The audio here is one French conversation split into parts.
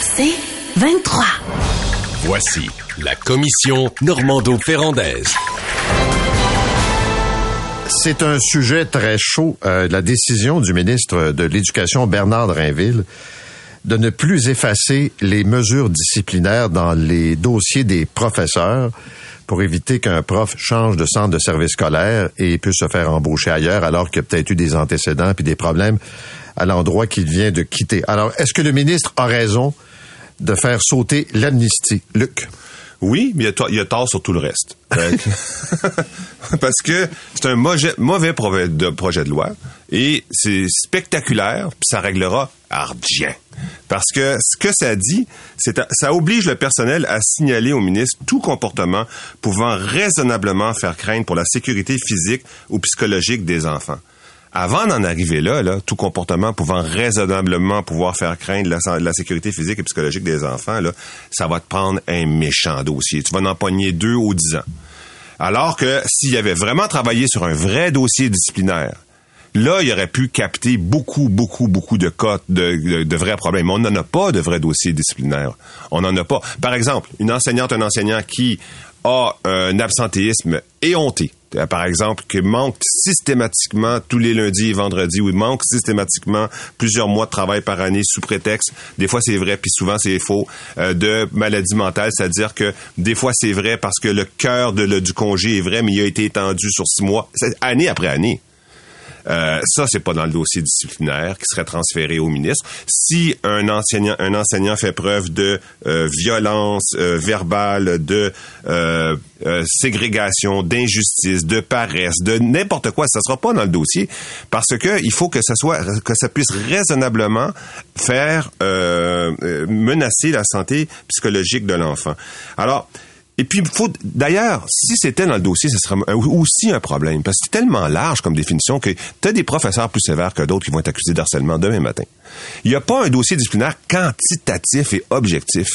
C'est 23. Voici la commission Normando-Ferrandaise. C'est un sujet très chaud, euh, la décision du ministre de l'Éducation, Bernard Drinville, de ne plus effacer les mesures disciplinaires dans les dossiers des professeurs pour éviter qu'un prof change de centre de service scolaire et puisse se faire embaucher ailleurs alors qu'il y a peut-être eu des antécédents puis des problèmes à l'endroit qu'il vient de quitter. Alors, est-ce que le ministre a raison de faire sauter l'amnistie? Luc? Oui, mais il y, a tort sur tout le reste. Parce que c'est un mauvais, projet de loi et c'est spectaculaire, puis ça réglera argent. Parce que ce que ça dit, c'est ça oblige le personnel à signaler au ministre tout comportement pouvant raisonnablement faire craindre pour la sécurité physique ou psychologique des enfants avant d'en arriver là, tout comportement pouvant raisonnablement pouvoir faire craindre la, sécurité physique et psychologique des enfants, là, ça va te prendre un méchant dossier. Tu vas en empoigner deux ou dix ans. Alors que s'il avait vraiment travaillé sur un vrai dossier disciplinaire, là, il aurait pu capter beaucoup, beaucoup, beaucoup de cas de, vrais problèmes. On n'en a pas de vrais dossiers disciplinaires. On n'en a pas. Par exemple, une enseignante, un enseignant qui a un absentéisme éhonté, par exemple, qui manque systématiquement tous les lundis et vendredis, ou il manque systématiquement plusieurs mois de travail par année sous prétexte, des fois c'est vrai, puis souvent c'est faux, euh, de maladie mentale, c'est-à-dire que des fois c'est vrai parce que le cœur du congé est vrai, mais il a été étendu sur six mois, année après année. Euh, ça, c'est pas dans le dossier disciplinaire qui serait transféré au ministre. Si un enseignant, un enseignant fait preuve de euh, violence euh, verbale, de euh, ségrégation, d'injustice, de paresse, de n'importe quoi, ça sera pas dans le dossier parce que il faut que ça soit, que ça puisse raisonnablement faire menacer la santé psychologique de l'enfant. Alors, et puis, faut d'ailleurs, si c'était dans le dossier, ce serait aussi un problème, parce que c'est tellement large comme définition que tu as des professeurs plus sévères que d'autres qui vont être accusés d'harcèlement demain matin. Il n'y a pas un dossier disciplinaire quantitatif et objectif.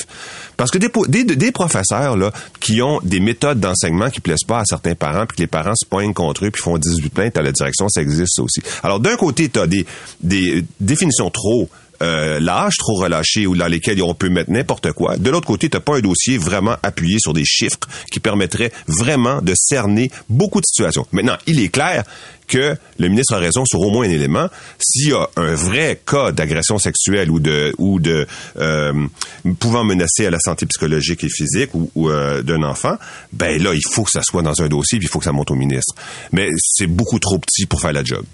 Parce que des, professeurs là, qui ont des méthodes d'enseignement qui plaisent pas à certains parents, puis que les parents se poignent contre eux, puis font 18 plaintes à la direction, ça existe aussi. Alors, d'un côté, tu as des, des définitions trop euh, l'âge trop relâché ou dans lesquels on peut mettre n'importe quoi. De l'autre côté, tu n'as pas un dossier vraiment appuyé sur des chiffres qui permettraient vraiment de cerner beaucoup de situations. Maintenant, il est clair que le ministre a raison sur au moins un élément. S'il y a un vrai cas d'agression sexuelle ou de ou de euh, pouvant menacer à la santé psychologique et physique ou, euh, d'un enfant, ben là, il faut que ça soit dans un dossier, puis il faut que ça monte au ministre. Mais c'est beaucoup trop petit pour faire la job.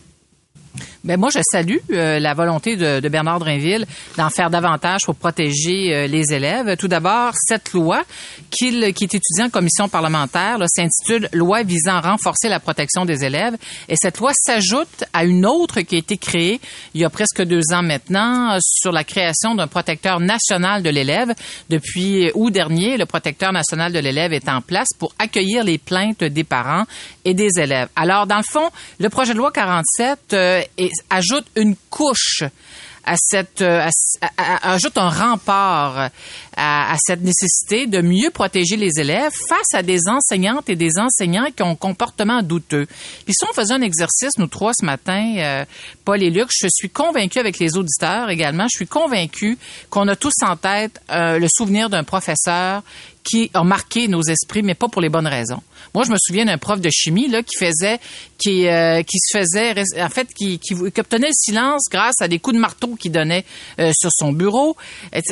Ben moi, je salue euh, la volonté de, de Bernard Drinville d'en faire davantage pour protéger euh, les élèves. Tout d'abord, cette loi qui est étudiée en commission parlementaire s'intitule Loi visant à renforcer la protection des élèves. Et cette loi s'ajoute à une autre qui a été créée il y a presque deux ans maintenant sur la création d'un protecteur national de l'élève. Depuis août dernier, le protecteur national de l'élève est en place pour accueillir les plaintes des parents et des élèves. Alors, dans le fond, le projet de loi 47 euh, est ajoute une couche à cette euh, ajoute un rempart à, cette nécessité de mieux protéger les élèves face à des enseignantes et des enseignants qui ont un comportement douteux. Puis si on faisait un exercice, nous trois ce matin, euh, Paul et Luc, je suis convaincu avec les auditeurs également, je suis convaincu qu'on a tous en tête euh, le souvenir d'un professeur qui a marqué nos esprits, mais pas pour les bonnes raisons. Moi, je me souviens d'un prof de chimie là qui faisait, qui, euh, qui se faisait, en fait, qui, qui, obtenait le silence grâce à des coups de marteau qu'il donnait euh, sur son bureau.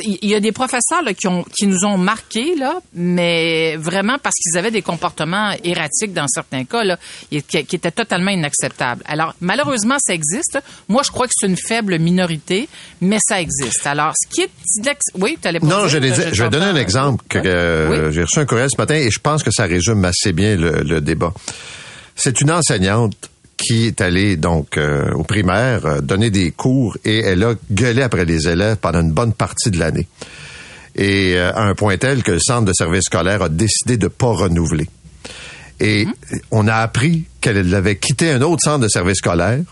Il y a des professeurs là, qui, ont, qui nous ont marqués là, mais vraiment parce qu'ils avaient des comportements erratiques dans certains cas là, qui, qui étaient totalement inacceptables. Alors, malheureusement, ça existe. Moi, je crois que c'est une faible minorité, mais ça existe. Alors, ce qui est, oui, tu allais Non, je, je, vais donner un exemple que euh, j'ai reçu un courriel ce matin et je pense que ça résume assez bien le, débat. C'est une enseignante qui est allée donc euh, au primaire euh, donner des cours et elle a gueulé après les élèves pendant une bonne partie de l'année. Et à un point tel que le centre de service scolaire a décidé de pas renouveler. Et mhm. on a appris qu'elle avait quitté un autre centre de service scolaire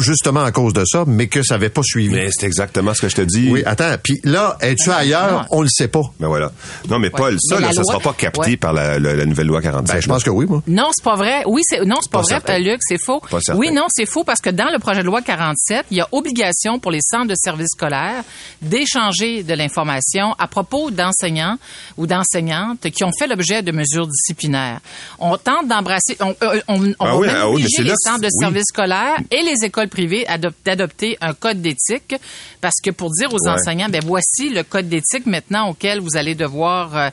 justement à cause de ça, mais que ça n'avait pas suivi. Mais c'est exactement ce que je te dis. Oui, attends. Puis là, es-tu ailleurs? non. On le sait pas. Mais voilà. Non, mais Paul, ça, Mais là, ça loi- sera pas capté Ouais. par la, la- la nouvelle loi 47. Ben, je pense que oui, moi. Non, c'est pas vrai. Oui, c'est non, c'est pas, Pas vrai, certain. Luc, c'est faux. Pas certain. Oui, non, c'est faux parce que dans le projet de loi 47, il y a obligation pour les centres de services scolaires d'échanger de l'information à propos d'enseignants ou d'enseignantes qui ont fait l'objet de mesures disciplinaires. On tente d'embrasser, on, euh, on, on Ah va oui, ah oui, mais obliger c'est les là- centres de oui. services scolaires et les écoles privées adop- d'adopter un code d'éthique parce que pour dire aux Ouais. enseignants, ben voici le code d'éthique maintenant auquel vous allez devoir euh,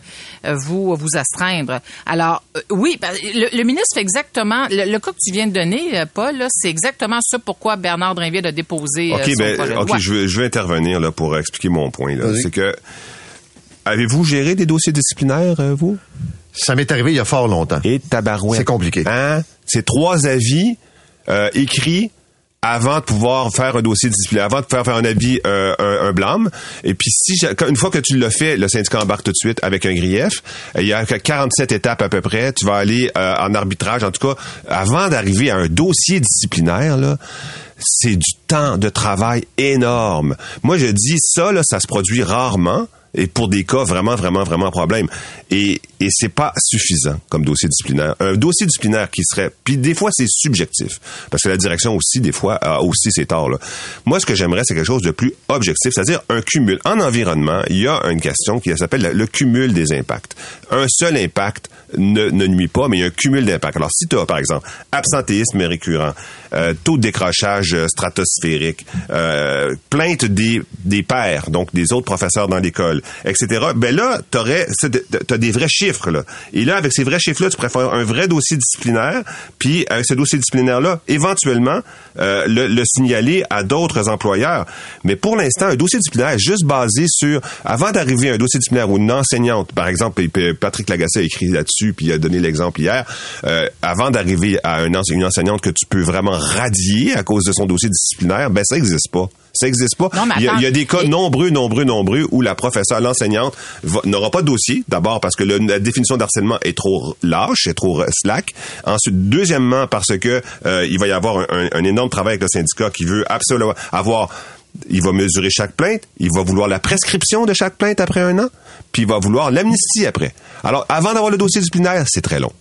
vous vous astreindre. Alors euh, oui, ben, le, le ministre fait exactement le, le cas que tu viens de donner, euh, Paul, là, c'est exactement ça pourquoi Bernard Drinville a déposé OK, son ben, projet OK, je veux, je veux intervenir là pour expliquer mon point. là. C'est que avez-vous géré des dossiers disciplinaires, vous? Ça m'est arrivé il y a fort longtemps. Et tabarouette. C'est compliqué. Hein? C'est trois avis euh, écrits avant de pouvoir faire un dossier disciplinaire, avant de faire faire un avis, euh, un, un blâme. Et puis si une fois que tu l'as fait, le syndicat embarque tout de suite avec un grief. Il y a que 47 étapes à peu près. Tu vas aller euh, en arbitrage. En tout cas, avant d'arriver à un dossier disciplinaire, là, c'est du temps de travail énorme. Moi, je dis ça, là, ça se produit rarement et pour des cas vraiment, vraiment, vraiment problème. Et, et c'est pas suffisant comme dossier disciplinaire. Un dossier disciplinaire qui serait, puis des fois c'est subjectif, parce que la direction aussi des fois a aussi ses torts. Là. Moi, ce que j'aimerais, c'est quelque chose de plus objectif, c'est-à-dire un cumul. En environnement, il y a une question qui s'appelle le, cumul des impacts. Un seul impact ne, ne nuit pas, mais il y a un cumul d'impacts. Alors, si tu as, par exemple, absentéisme récurrent, euh, taux de décrochage euh, stratosphérique, euh, plainte des, des pairs, donc des autres professeurs dans l'école, etc., ben là, tu as des vrais chiffres. Là. Et là, avec ces vrais chiffres-là, tu pourrais faire un vrai dossier disciplinaire, puis avec ce dossier disciplinaire-là, éventuellement, euh, le, le signaler à d'autres employeurs. Mais pour l'instant, un dossier disciplinaire est juste basé sur, avant d'arriver à un dossier disciplinaire où une enseignante, par exemple, Patrick Lagacé a écrit là-dessus, puis il a donné l'exemple hier, euh, avant d'arriver à une enseignante que tu peux vraiment radier à cause de son dossier disciplinaire, ben ça n'existe pas. Ça n'existe pas. Non, mais il, y a, il y a des cas Et- nombreux, nombreux, nombreux où la professeure, l'enseignante n'aura pas de dossier. D'abord parce que le- la définition d'harcèlement est trop lâche, est trop slack. Ensuite, deuxièmement parce que euh, il va y avoir un, un- un énorme travail avec le syndicat qui veut absolument avoir il va mesurer chaque plainte, il va vouloir la prescription de chaque plainte après un an, puis il va vouloir l'amnistie après. Alors, avant d'avoir le dossier disciplinaire, c'est très long.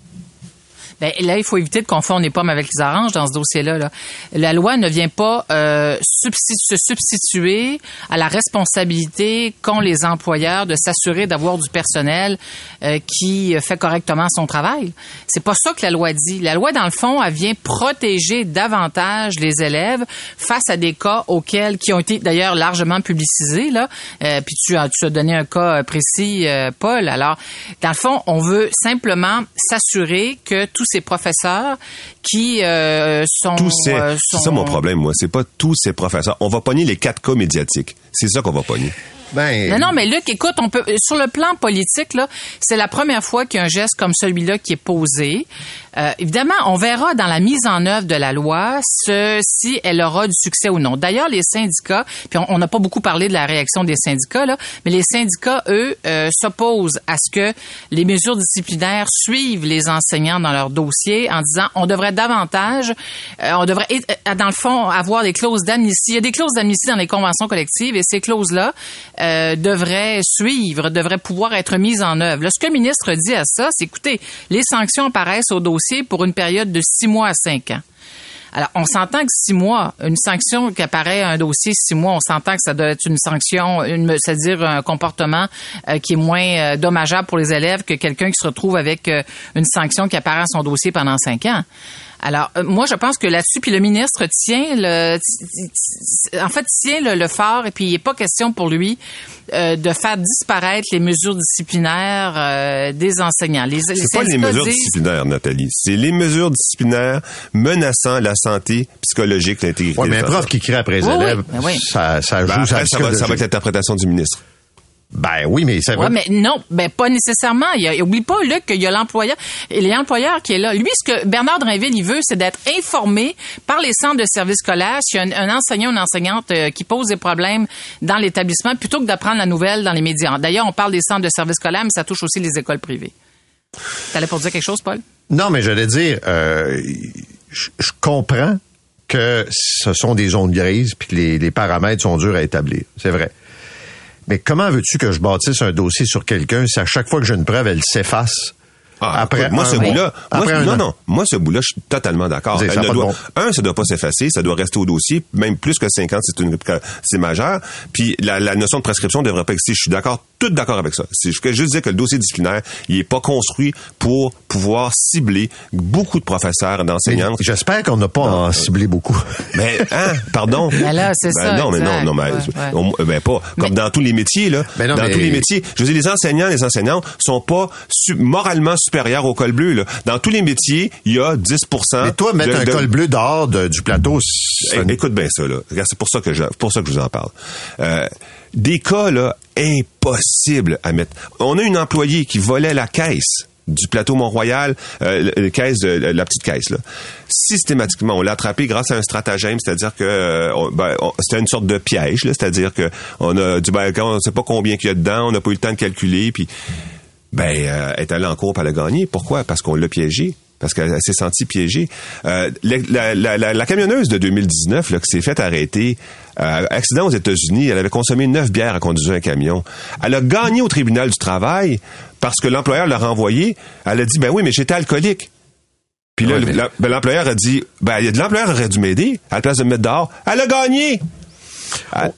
Ben, là, il faut éviter de confondre les pommes avec les oranges dans ce dossier-là. là. La loi ne vient pas euh, se substituer à la responsabilité qu'ont les employeurs de s'assurer d'avoir du personnel euh, qui fait correctement son travail. C'est pas ça que la loi dit. La loi, dans le fond, elle vient protéger davantage les élèves face à des cas auxquels qui ont été d'ailleurs largement publicisés là. Euh, puis tu as tu as donné un cas euh, précis, euh, Paul. Alors, dans le fond, on veut simplement s'assurer que tous ces professeurs qui euh, sont, Tous ces, euh, c'est ça mon problème, moi. C'est pas tous ces professeurs. On va pogner les quatre cas médiatiques. C'est ça qu'on va pogner. Ben, Non, non, mais Luc, écoute, on peut sur le plan politique là, c'est la première fois qu'il y a un geste comme celui-là qui est posé. Euh, évidemment, on verra dans la mise en œuvre de la loi ce, si elle aura du succès ou non. D'ailleurs, les syndicats, puis on n'a pas beaucoup parlé de la réaction des syndicats là, mais les syndicats, eux, euh, s'opposent à ce que les mesures disciplinaires suivent les enseignants dans leur dossier en disant on devrait davantage, euh, on devrait euh, dans le fond avoir des clauses d'amnistie. Il y a des clauses d'amnistie dans les conventions collectives et ces clauses-là euh, devraient suivre, devraient pouvoir être mises en œuvre. Là, ce que le ministre dit à ça, c'est écoutez, les sanctions apparaissent au dossier pour une période de six mois à cinq ans. Alors, on s'entend que six mois, une sanction qui apparaît à un dossier six mois, on s'entend que ça doit être une sanction, c'est-à-dire un comportement euh, qui est moins euh, dommageable pour les élèves que quelqu'un qui se retrouve avec euh, une sanction qui apparaît à son dossier pendant cinq ans. Alors, euh, moi, je pense que là-dessus, puis le ministre tient le, en fait, tient le, le fort, et puis il n'est pas question pour lui euh, de faire disparaître les mesures disciplinaires euh, des enseignants. Les, C'est pas les mesures disciplinaires, Nathalie. C'est les mesures disciplinaires menaçant la santé psychologique, l'intégrité. ouais, mais un prof qui crie après les Oui, oui, élèves, oui. ça, ça joue Ben, après, ça, va, ça va être l'interprétation du ministre. Ben oui, mais c'est Ouais, vrai. mais non, ben pas nécessairement. Il a, oublie pas, Luc, qu'il y a l'employeur. L'employeur qui est là. Lui, ce que Bernard Drinville, il veut, c'est d'être informé par les centres de services scolaires s'il y a un, un enseignant ou une enseignante euh, qui pose des problèmes dans l'établissement, plutôt que d'apprendre la nouvelle dans les médias. D'ailleurs, on parle des centres de services scolaires, mais ça touche aussi les écoles privées. T'allais pour dire quelque chose, Paul? Non, mais j'allais dire, euh, je, je comprends que ce sont des zones grises puis que les, les paramètres sont durs à établir. C'est vrai. Mais comment veux-tu que je bâtisse un dossier sur quelqu'un si à chaque fois que j'ai une preuve, elle s'efface? Ah, après moi, un ce bout-là, un non, non, moi, ce bout-là, je suis totalement d'accord. Savez, ça ne doit- bon. Un, ça doit pas s'effacer, ça doit rester au dossier, même plus que 5 ans, c'est une, c'est majeur. Puis la, la notion de prescription ne devrait pas exister. Je suis d'accord, tout d'accord avec ça. Je veux juste dire que le dossier disciplinaire, il est pas construit pour pouvoir cibler beaucoup de professeurs, Mais d'enseignants. J'espère qu'on n'a pas en ciblé beaucoup. Mais, hein, pardon. Ben là, c'est ça, Non, mais exact. non, non, mais, Ouais, on- ben pas. Comme Mais- dans tous les métiers, là. Ben non, dans mais- tous les métiers. Je veux dire, les enseignants, les enseignantes sont pas su- moralement supérieurs au col bleu, là. Dans tous les métiers, il y a 10% Mais toi, mettre de- un de- col bleu dehors de- du plateau, c'est Eh, Écoute bien ça, là. C'est pour ça que je, pour ça que je vous en parle. Euh, des cas, là, impossibles à mettre. On a une employée qui volait la caisse du plateau Mont-Royal, euh, la petite caisse là. Systématiquement, on l'a attrapé grâce à un stratagème, c'est-à-dire que euh, ben, c'était une sorte de piège, c'est-à-dire que on a dit ben on sait pas combien qu'il y a dedans, on n'a pas eu le temps de calculer, puis ben, euh, est allée en cours, elle a gagné. Pourquoi? Parce qu'on l'a piégée. Parce qu'elle elle s'est sentie piégée. Euh, la, la- la- la- camionneuse de 2019 là, qui s'est faite arrêter, euh, accident aux États-Unis, elle avait consommé neuf bières à conduire un camion. Elle a gagné au tribunal du travail parce que l'employeur l'a renvoyée. Elle a dit, ben oui, mais j'étais alcoolique. Puis là, Ouais, mais- la- ben, l'employeur a dit, ben l'employeur aurait dû m'aider à la place de me mettre dehors. Elle a gagné.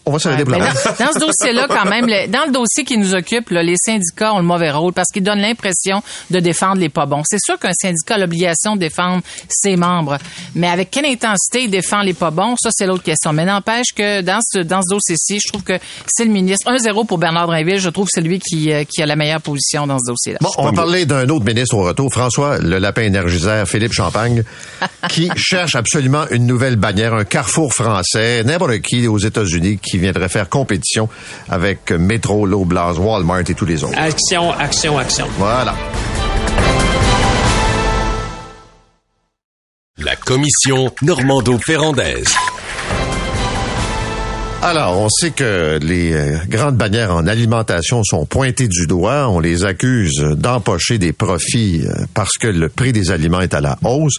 On va s'arrêter Ouais, dans, dans ce dossier-là, quand même, le- dans le dossier qui nous occupe, là, les syndicats ont le mauvais rôle parce qu'ils donnent l'impression de défendre les pas bons. C'est sûr qu'un syndicat a l'obligation de défendre ses membres, mais avec quelle intensité il défend les pas bons, ça c'est l'autre question. Mais n'empêche que dans ce dans ce dossier-ci, je trouve que c'est le ministre 1-0 pour Bernard Drinville. Je trouve que c'est lui qui euh, qui a la meilleure position dans ce dossier-là. Bon, on va parler d'un autre ministre au retour, François, le lapin énergiseur, Philippe Champagne, qui cherche absolument une nouvelle bannière, un carrefour français, n'importe qui aux États-Unis qui viendrait faire compétition avec Metro, Loblaws, Walmart et tous les autres. Action, action, action. Voilà. La commission Normando-Ferrandaise. Alors, on sait que les euh, grandes bannières en alimentation sont pointées du doigt. On les accuse d'empocher des profits euh, parce que le prix des aliments est à la hausse.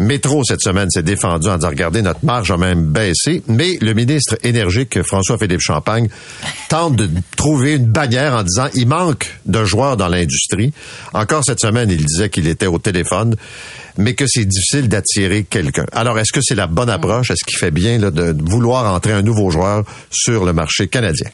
Métro, cette semaine, s'est défendu en disant, regardez, notre marge a même baissé. Mais le ministre énergique, François-Philippe Champagne, tente de trouver une bannière en disant, il manque de joueurs dans l'industrie. Encore cette semaine, il disait qu'il était au téléphone, mais que c'est difficile d'attirer quelqu'un. Alors, est-ce que c'est la bonne approche? Est-ce qu'il fait bien de vouloir entrer un nouveau joueur sur le marché canadien?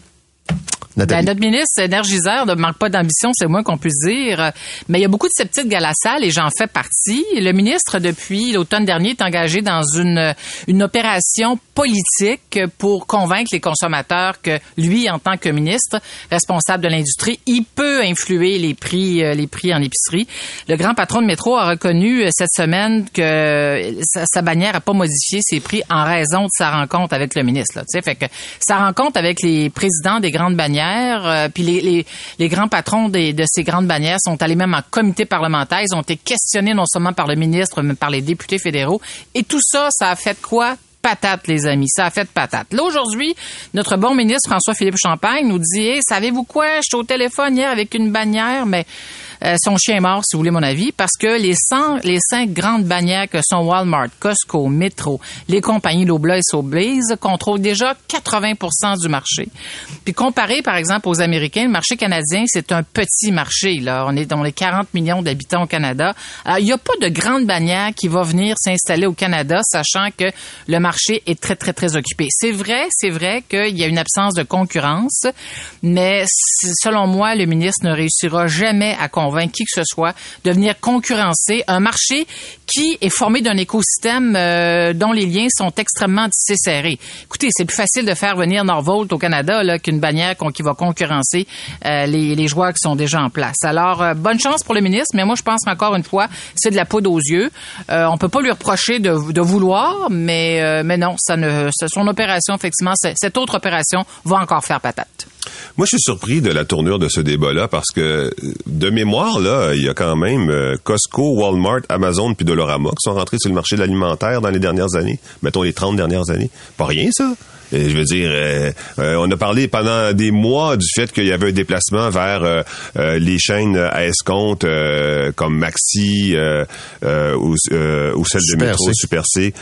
Ben, notre ministre énergiseur ne manque pas d'ambition, c'est le moins qu'on puisse dire. Mais il y a beaucoup de sceptiques à la salle et j'en fais partie. Le ministre, depuis l'automne dernier, est engagé dans une, une opération politique pour convaincre les consommateurs que lui, en tant que ministre responsable de l'industrie, il peut influer les prix, euh, les prix en épicerie. Le grand patron de métro a reconnu euh, cette semaine que sa, sa bannière a pas modifié ses prix en raison de sa rencontre avec le ministre. Là, fait que sa rencontre avec les présidents des grandes bannières, euh, puis les, les, grands patrons de ces grandes bannières sont allés même en comité parlementaire. Ils ont été questionnés non seulement par le ministre, mais par les députés fédéraux. Et tout ça, ça a fait quoi? patate, les amis. Ça a fait patate. Là, aujourd'hui, notre bon ministre François-Philippe Champagne nous dit, savez-vous quoi? J'étais au téléphone hier avec une bannière, mais euh, son chien est mort, si vous voulez mon avis, parce que les 100, les cinq grandes bannières que sont Walmart, Costco, Metro, les compagnies Loblaw et Sobeys contrôlent déjà 80 du marché. Puis comparé, par exemple, aux Américains, le marché canadien, c'est un petit marché. Là, on est dans les 40 millions d'habitants au Canada. Alors, il n'y a pas de grande bannière qui va venir s'installer au Canada, sachant que le marché est très, très, très occupé. C'est vrai, c'est vrai qu'il y a une absence de concurrence, mais selon moi, le ministre ne réussira jamais à convaincre qui que ce soit de venir concurrencer un marché qui est formé d'un écosystème euh, dont les liens sont extrêmement tissés serrés. Écoutez, c'est plus facile de faire venir Norvolt au Canada là, qu'une bannière qu'on- qui va concurrencer euh, les, les joueurs qui sont déjà en place. Alors, euh, bonne chance pour le ministre, mais moi, je pense encore une fois, c'est de la poudre aux yeux. On peut pas lui reprocher de, vouloir, mais, mais non, ça ne, son opération, effectivement, cette autre opération va encore faire patate. Moi, je suis surpris de la tournure de ce débat-là parce que, de mémoire, là, il y a quand même euh, Costco, Walmart, Amazon puis Dolorama qui sont rentrés sur le marché de l'alimentaire dans les dernières années. Mettons les 30 dernières années. Pas rien, ça. Et je veux dire, euh, euh, on a parlé pendant des mois du fait qu'il y avait un déplacement vers euh, les chaînes à escompte comme Maxi ou, ou celle de métro C. Super C.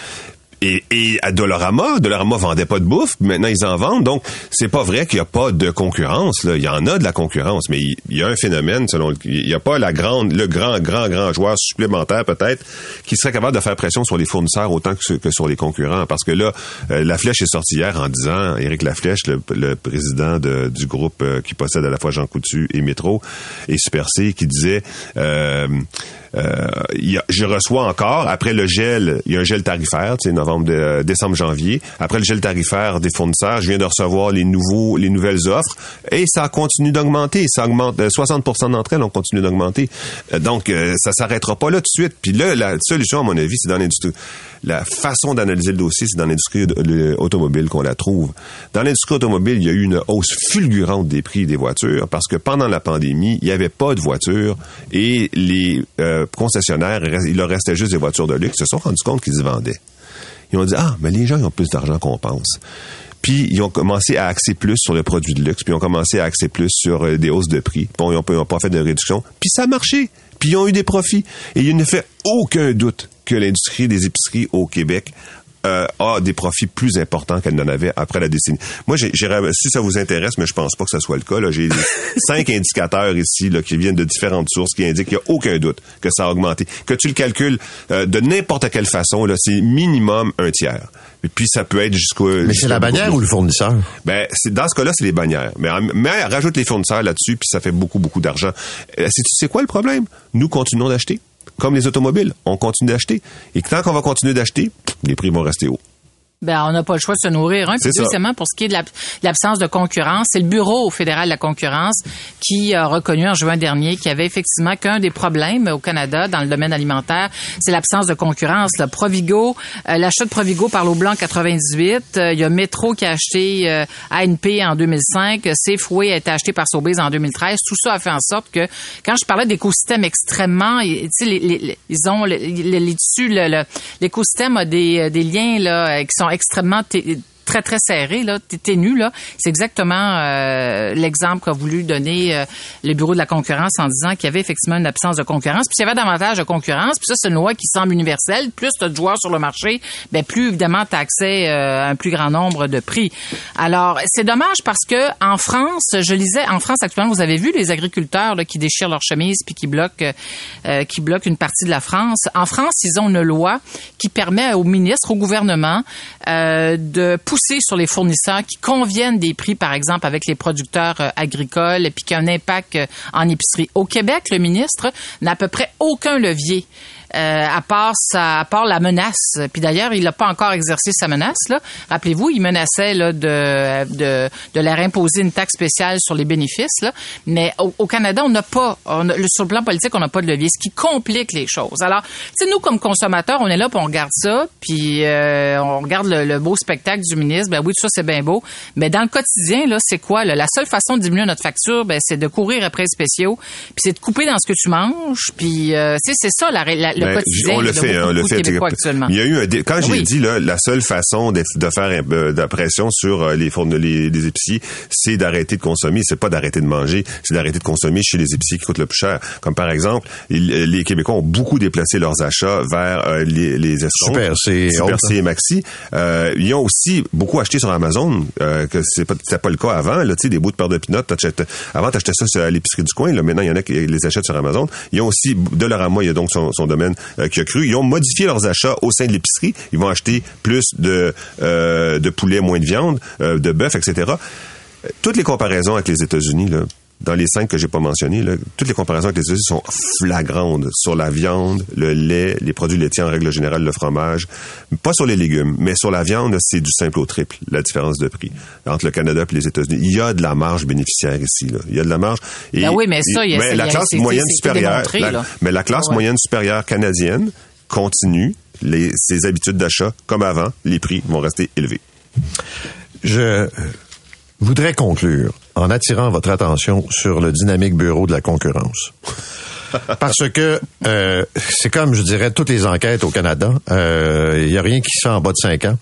Et, et à Dolorama, Dolorama vendait pas de bouffe, maintenant ils en vendent. Donc, c'est pas vrai qu'il y a pas de concurrence. Là. Il y en a de la concurrence, mais il, y a un phénomène selon le- il y a pas la grande, le grand, grand, grand joueur supplémentaire peut-être qui serait capable de faire pression sur les fournisseurs autant que, sur- les concurrents. Parce que là, euh, la flèche est sortie hier en disant, Éric Laflèche, le, le président de- du groupe euh, qui possède à la fois Jean Coutu et Métro et Super C, qui disait euh, euh, y a- je reçois encore, après le gel, il y a un gel tarifaire, tu sais, novembre, de- décembre, janvier. Après le gel tarifaire des fournisseurs, je viens de recevoir les nouveaux, les nouvelles offres et ça continue d'augmenter. Ça augmente, euh, 60% d'entre elles ont continué d'augmenter. Euh, Donc, euh, ça s'arrêtera pas là tout de suite. Puis là, la solution, à mon avis, c'est dans l'industrie. La façon d'analyser le dossier, c'est dans l'industrie automobile qu'on la trouve. Dans l'industrie automobile, il y a eu une hausse fulgurante des prix des voitures parce que pendant la pandémie, il n'y avait pas de voitures et les euh, concessionnaires, il leur restait juste des voitures de luxe, se sont rendus compte qu'ils se vendaient. Ils ont dit, ah, mais les gens, ils ont plus d'argent qu'on pense. Puis, ils ont commencé à axer plus sur le produit de luxe, puis ils ont commencé à axer plus sur euh, des hausses de prix. Bon, ils n'ont pas, fait de réduction. Puis, ça a marché. Puis, ils ont eu des profits. Et il ne fait aucun doute que l'industrie des épiceries au Québec euh, a des profits plus importants qu'elle n'en avait après la décennie. Moi, j'ai, si ça vous intéresse, mais je pense pas que ça soit le cas, là, j'ai cinq indicateurs ici là, qui viennent de différentes sources qui indiquent qu'il n'y a aucun doute que ça a augmenté. Que tu le calcules euh, de n'importe quelle façon, là, c'est minimum un tiers. Et puis ça peut être jusqu'au. Mais c'est la bannière ou le fournisseur? Ben, c'est, dans ce cas-là, c'est les bannières. Mais, mais rajoute les fournisseurs là-dessus, puis ça fait beaucoup, beaucoup d'argent. Euh, c'est, c'est quoi le problème? Nous continuons d'acheter. Comme les automobiles, on continue d'acheter. Et tant qu'on va continuer d'acheter, les prix vont rester hauts. Ben, on n'a pas le choix de se nourrir. Un. Puis deuxièmement, pour ce qui est de l'ab- l'absence de concurrence, c'est le Bureau fédéral de la concurrence qui a reconnu en juin dernier qu'il y avait effectivement qu'un des problèmes au Canada dans le domaine alimentaire, c'est l'absence de concurrence. Le Provigo, euh, l'achat de Provigo par l'eau blanc 98, euh, il y a Metro qui a acheté euh, ANP en 2005, Safeway a été acheté par Sobeys en 2013. Tout ça a fait en sorte que quand je parlais d'écosystème extrêmement, les, les- ils ont le- les, les dessus, le- le- l'écosystème a des, des liens là qui sont extrêmement très très serrés là, té- ténus là. C'est exactement euh, l'exemple qu'a voulu donner euh, le bureau de la concurrence en disant qu'il y avait effectivement une absence de concurrence. Puis s'il y avait davantage de concurrence, puis ça c'est une loi qui semble universelle. Plus tu as de joueurs sur le marché, ben plus évidemment tu as accès euh, à un plus grand nombre de prix. Alors c'est dommage parce que en France, je lisais en France actuellement, vous avez vu les agriculteurs là, qui déchirent leurs chemises puis qui bloquent euh, qui bloquent une partie de la France. En France, ils ont une loi qui permet au ministre, au gouvernement, euh, de sur les fournisseurs qui conviennent des prix, par exemple, avec les producteurs euh, agricoles, puis qui a un impact euh, en épicerie. Au Québec, le ministre n'a à peu près aucun levier. Euh, à part sa, à part la menace. Puis d'ailleurs, il n'a pas encore exercé sa menace. Là. Rappelez-vous, il menaçait là, de, de, de leur imposer une taxe spéciale sur les bénéfices. Là. Mais au, au Canada, on n'a pas, on a- sur le plan politique, on n'a pas de levier, ce qui complique les choses. Alors, sais, nous, comme consommateurs, on est là, puis on regarde ça, puis euh, on regarde le, le beau spectacle du ministre. Ben oui, tout ça, c'est bien beau. Mais dans le quotidien, là, c'est quoi? là? La seule façon de diminuer notre facture, ben, c'est de courir après les spéciaux, puis c'est de couper dans ce que tu manges, puis euh, c'est ça la, la- le Ben, quotidien on le de fait, beaucoup, hein, on le de fait. Il y a eu un dé- quand j'ai Oui. dit là, la seule façon de, de faire euh, de la pression sur euh, les fourne les, les épiciers, c'est d'arrêter de consommer. C'est pas d'arrêter de manger, c'est d'arrêter de consommer chez les épiciers qui coûtent le plus cher. Comme par exemple, il- euh, les Québécois ont beaucoup déplacé leurs achats vers euh, les, les escomptes. Super C et Super autres. C et Maxi. Euh, ils ont aussi beaucoup acheté sur Amazon, euh, que c'est pas, c'était pas le cas avant. Là, tu sais, des bouts de beurre de pinot, t'achètes- avant t'achetais ça sur- à l'épicerie du coin. Là, maintenant, il y en a qui les achètent sur Amazon. Ils ont aussi Dollarama, il y a donc son, son domaine euh, qui a cru. Ils ont modifié leurs achats au sein de l'épicerie. Ils vont acheter plus de euh, de poulet, moins de viande, euh, de bœuf, etc. Toutes les comparaisons avec les États-Unis, là, dans les cinq que j'ai pas mentionnés, là, toutes les comparaisons avec les États-Unis sont flagrantes sur la viande, le lait, les produits laitiers en règle générale, le fromage, pas sur les légumes, mais sur la viande, c'est du simple au triple, la différence de prix entre le Canada et les États-Unis. Il y a de la marge bénéficiaire ici, là. Il y a de la marge. Et, Ben oui, mais ça, il y a- mais la classe moyenne supérieure, la- mais la classe Ouais. moyenne supérieure canadienne continue les, ses habitudes d'achat comme avant. Les prix vont rester élevés. Je voudrais conclure en attirant votre attention sur le dynamique bureau de la concurrence. Parce que euh, c'est comme, je dirais, toutes les enquêtes au Canada. Il n'y a rien qui se fait en bas de cinq ans.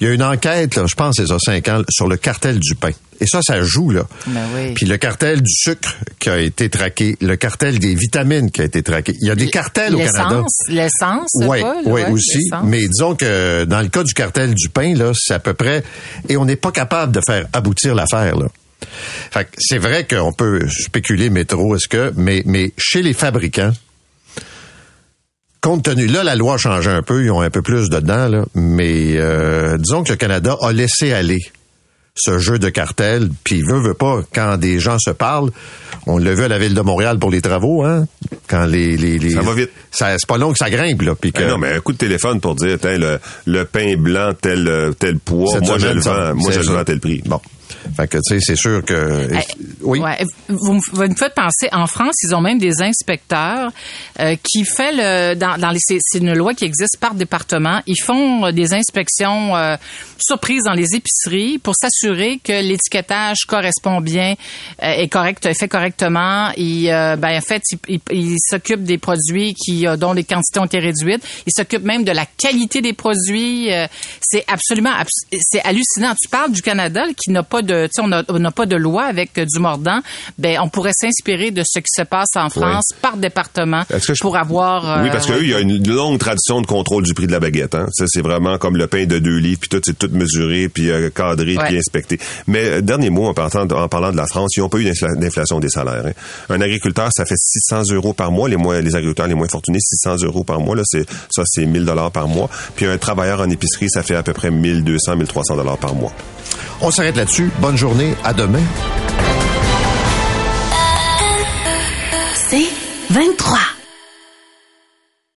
Il y a une enquête, là, je pense, c'est ça, cinq ans, sur le cartel du pain. Et ça, ça joue, là. Ben oui. Puis le cartel du sucre qui a été traqué, le cartel des vitamines qui a été traqué. Il y a des cartels au Canada. L'essence, Oui, oui, ouais, aussi. Mais disons que dans le cas du cartel du pain, là, c'est à peu près... Et on n'est pas capable de faire aboutir l'affaire, là. Fait que c'est vrai qu'on peut spéculer métro, est-ce que... Mais, mais chez les fabricants, compte tenu, là, la loi a changé un peu, ils ont un peu plus dedans, là, mais euh, disons que le Canada a laissé aller ce jeu de cartel, puis veut, veut pas, quand des gens se parlent, on l'a vu à la Ville de Montréal pour les travaux, hein, quand les... les, les- Ça va vite. Ça- C'est pas long que ça grimpe, là, puis que... Eh non, mais un coup de téléphone pour dire, Tiens, le, le pain blanc, tel, tel poids, Cette moi, je le vends, moi, je le vends à tel prix. Bon. Fait que, tu sais, c'est sûr que... Eh, oui. ouais, vous, me- vous me faites penser, en France, ils ont même des inspecteurs euh, qui fait le dans, dans les c'est une loi qui existe par département. Ils font euh, des inspections euh, surprises dans les épiceries pour s'assurer que l'étiquetage correspond bien, euh, est correct, est fait correctement. Et euh, ben en fait, ils s'occupent des produits qui euh, dont les quantités ont été réduites. Ils s'occupent même de la qualité des produits. Euh, c'est absolument abs- c'est hallucinant. Tu parles du Canada qui n'a pas de, on a- n'a pas de loi avec euh, du mordant. Ben, on pourrait s'inspirer de ce qui se passe en France par département Est-ce que je- pour avoir. Oui, euh, parce qu'eux, il y a une longue tradition de contrôle du prix de la baguette. Hein. Ça, c'est vraiment comme le pain de deux livres, puis tout, c'est tout mesuré, puis euh, cadré, Ouais. puis inspecté. Mais euh, dernier mot, en parlant, de, en parlant de la France, ils n'ont pas eu d'infla- d'inflation des salaires. hein. Un agriculteur, ça fait 600 euros par mois. Les, moins, les agriculteurs les moins fortunés, 600 euros par mois. Là, c'est ça, c'est 1000 dollars par mois. Puis un travailleur en épicerie, ça fait à peu près 1200, 1300 dollars par mois. On s'arrête là-dessus. Bonne journée. À demain. C'est 23.